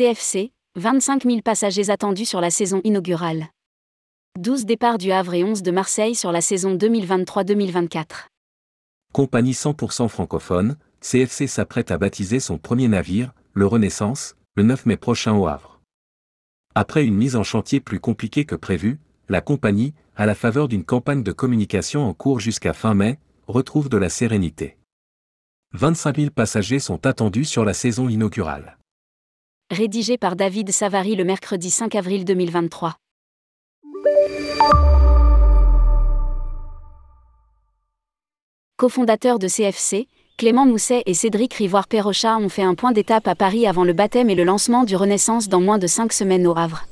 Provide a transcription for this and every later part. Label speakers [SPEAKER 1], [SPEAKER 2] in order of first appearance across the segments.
[SPEAKER 1] CFC, 25 000 passagers attendus sur la saison inaugurale. 12 départs du Havre et 11 de Marseille sur la saison 2023-2024.
[SPEAKER 2] Compagnie 100% francophone, CFC s'apprête à baptiser son premier navire, le Renaissance, le 9 mai prochain au Havre. Après une mise en chantier plus compliquée que prévu, la compagnie, à la faveur d'une campagne de communication en cours jusqu'à fin mai, retrouve de la sérénité. 25 000 passagers sont attendus sur la saison inaugurale.
[SPEAKER 1] Rédigé par David Savary le mercredi 5 avril 2023. Cofondateurs de CFC, Clément Mousset et Cédric Rivoire-Perrochat ont fait un point d'étape à Paris avant le baptême et le lancement du Renaissance dans moins de cinq semaines au Havre.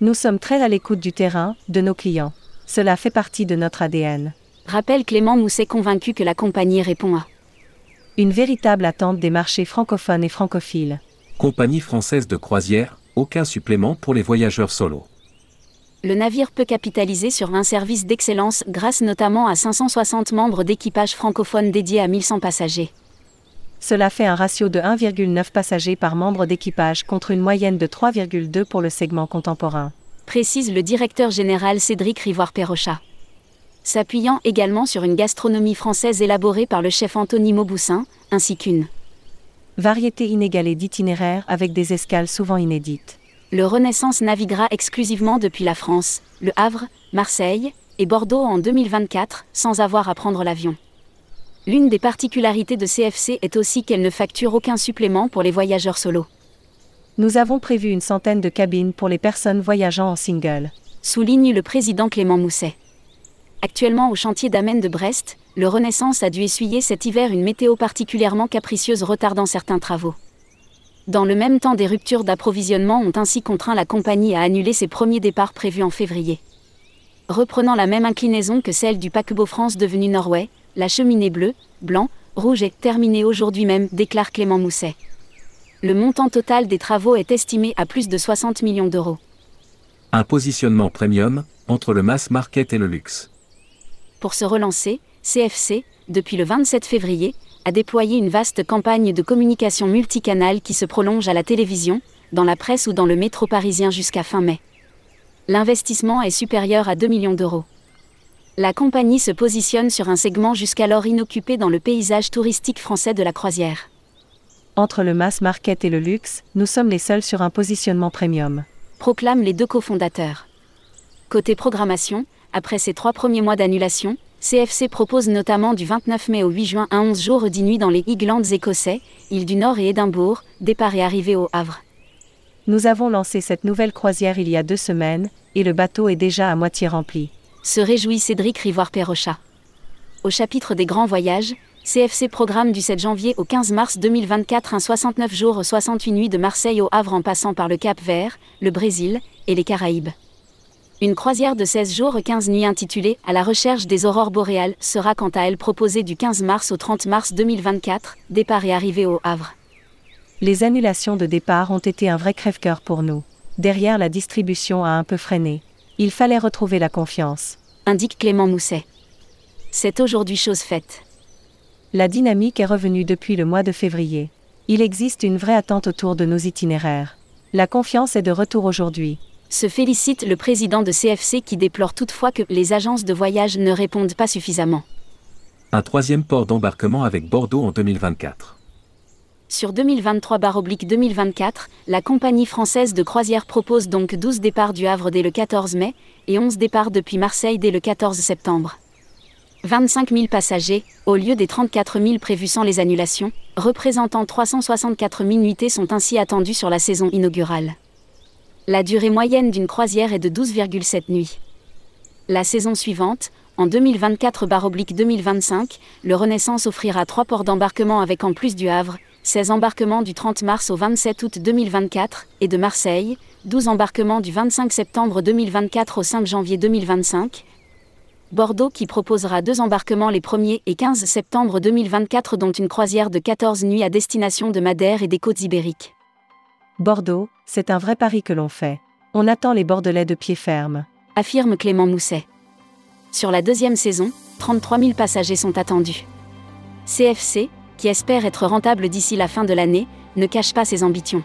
[SPEAKER 3] Nous sommes très à l'écoute du terrain, de nos clients. Cela fait partie de notre ADN.
[SPEAKER 1] Rappelle Clément Mousset convaincu que la compagnie répond à
[SPEAKER 3] une véritable attente des marchés francophones et francophiles.
[SPEAKER 2] Compagnie française de croisière, aucun supplément pour les voyageurs solo
[SPEAKER 1] le navire peut capitaliser sur un service d'excellence grâce notamment à 560 membres d'équipage francophone dédiés à 1100 passagers.
[SPEAKER 3] Cela fait un ratio de 1,9 passagers par membre d'équipage contre une moyenne de 3,2 pour le segment contemporain.
[SPEAKER 1] Précise le directeur général Cédric Rivoire-Perrochat. S'appuyant également sur une gastronomie française élaborée par le chef Anthony Mauboussin, ainsi qu'une
[SPEAKER 3] variété inégalée d'itinéraires avec des escales souvent inédites
[SPEAKER 1] le Renaissance naviguera exclusivement depuis la France, Le Havre, Marseille et Bordeaux en 2024, sans avoir à prendre l'avion. L'une des particularités de CFC est aussi qu'elle ne facture aucun supplément pour les voyageurs solos.
[SPEAKER 3] Nous avons prévu une centaine de cabines pour les personnes voyageant en single.
[SPEAKER 1] Souligne le président Clément Mousset. Actuellement au chantier d'Amen de Brest, le Renaissance a dû essuyer cet hiver une météo particulièrement capricieuse retardant certains travaux. Dans le même temps, des ruptures d'approvisionnement ont ainsi contraint la compagnie à annuler ses premiers départs prévus en février. Reprenant la même inclinaison que celle du paquebot France devenu Norway, la cheminée bleue, blanc, rouge est terminée aujourd'hui même, déclare Clément Mousset. Le montant total des travaux est estimé à plus de 60 millions d'euros.
[SPEAKER 2] Un positionnement premium entre le mass market et le luxe.
[SPEAKER 1] Pour se relancer, CFC, depuis le 27 février, a déployé une vaste campagne de communication multicanale qui se prolonge à la télévision, dans la presse ou dans le métro parisien jusqu'à fin mai. L'investissement est supérieur à 2 millions d'euros. La compagnie se positionne sur un segment jusqu'alors inoccupé dans le paysage touristique français de la croisière.
[SPEAKER 3] Entre le mass market et le luxe, nous sommes les seuls sur un positionnement premium.
[SPEAKER 1] Proclament les deux cofondateurs. Côté programmation, après ces trois premiers mois d'annulation, CFC propose notamment du 29 mai au 8 juin un 11 jours 10 nuits dans les Highlands écossais, île du Nord et Édimbourg, départ et arrivée au Havre.
[SPEAKER 3] Nous avons lancé cette nouvelle croisière il y a deux semaines, et le bateau est déjà à moitié rempli.
[SPEAKER 1] Se réjouit Cédric Rivoire-Perrochat. Au chapitre des grands voyages, CFC programme du 7 janvier au 15 mars 2024 un 69 jours 68 nuits de Marseille au Havre en passant par le Cap Vert, le Brésil et les Caraïbes. Une croisière de 16 jours et 15 nuits intitulée À la recherche des aurores boréales sera quant à elle proposée du 15 mars au 30 mars 2024, départ et arrivée au Havre.
[SPEAKER 3] Les annulations de départ ont été un vrai crève-cœur pour nous. Derrière la distribution a un peu freiné. Il fallait retrouver la confiance.
[SPEAKER 1] Indique Clément Mousset. C'est aujourd'hui chose faite.
[SPEAKER 3] La dynamique est revenue depuis le mois de février. Il existe une vraie attente autour de nos itinéraires. La confiance est de retour aujourd'hui
[SPEAKER 1] se félicite le président de CFC qui déplore toutefois que les agences de voyage ne répondent pas suffisamment.
[SPEAKER 2] Un troisième port d'embarquement avec Bordeaux en 2024.
[SPEAKER 1] Sur 2023-2024, la compagnie française de croisière propose donc 12 départs du Havre dès le 14 mai et 11 départs depuis Marseille dès le 14 septembre. 25 000 passagers, au lieu des 34 000 prévus sans les annulations, représentant 364 minuités sont ainsi attendus sur la saison inaugurale. La durée moyenne d'une croisière est de 12,7 nuits. La saison suivante, en 2024-2025, le Renaissance offrira trois ports d'embarquement avec en plus du Havre, 16 embarquements du 30 mars au 27 août 2024, et de Marseille, 12 embarquements du 25 septembre 2024 au 5 janvier 2025. Bordeaux qui proposera deux embarquements les 1er et 15 septembre 2024 dont une croisière de 14 nuits à destination de Madère et des côtes ibériques.
[SPEAKER 3] Bordeaux, c'est un vrai pari que l'on fait. On attend les Bordelais de pied ferme.
[SPEAKER 1] Affirme Clément Mousset. Sur la deuxième saison, 33 000 passagers sont attendus. CFC, qui espère être rentable d'ici la fin de l'année, ne cache pas ses ambitions.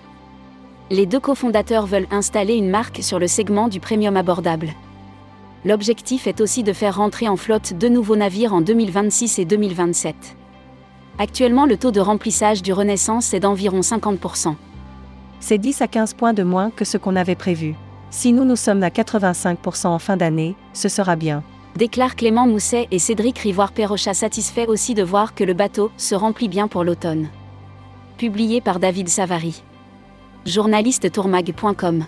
[SPEAKER 1] Les deux cofondateurs veulent installer une marque sur le segment du premium abordable. L'objectif est aussi de faire rentrer en flotte deux nouveaux navires en 2026 et 2027. Actuellement, le taux de remplissage du Renaissance est d'environ 50%.
[SPEAKER 3] C'est 10 à 15 points de moins que ce qu'on avait prévu. Si nous nous sommes à 85% en fin d'année, ce sera bien.
[SPEAKER 1] Déclarent Clément Mousset et Cédric Rivoire-Perrochat satisfait aussi de voir que le bateau se remplit bien pour l'automne. Publié par David Savary. Journaliste tourmag.com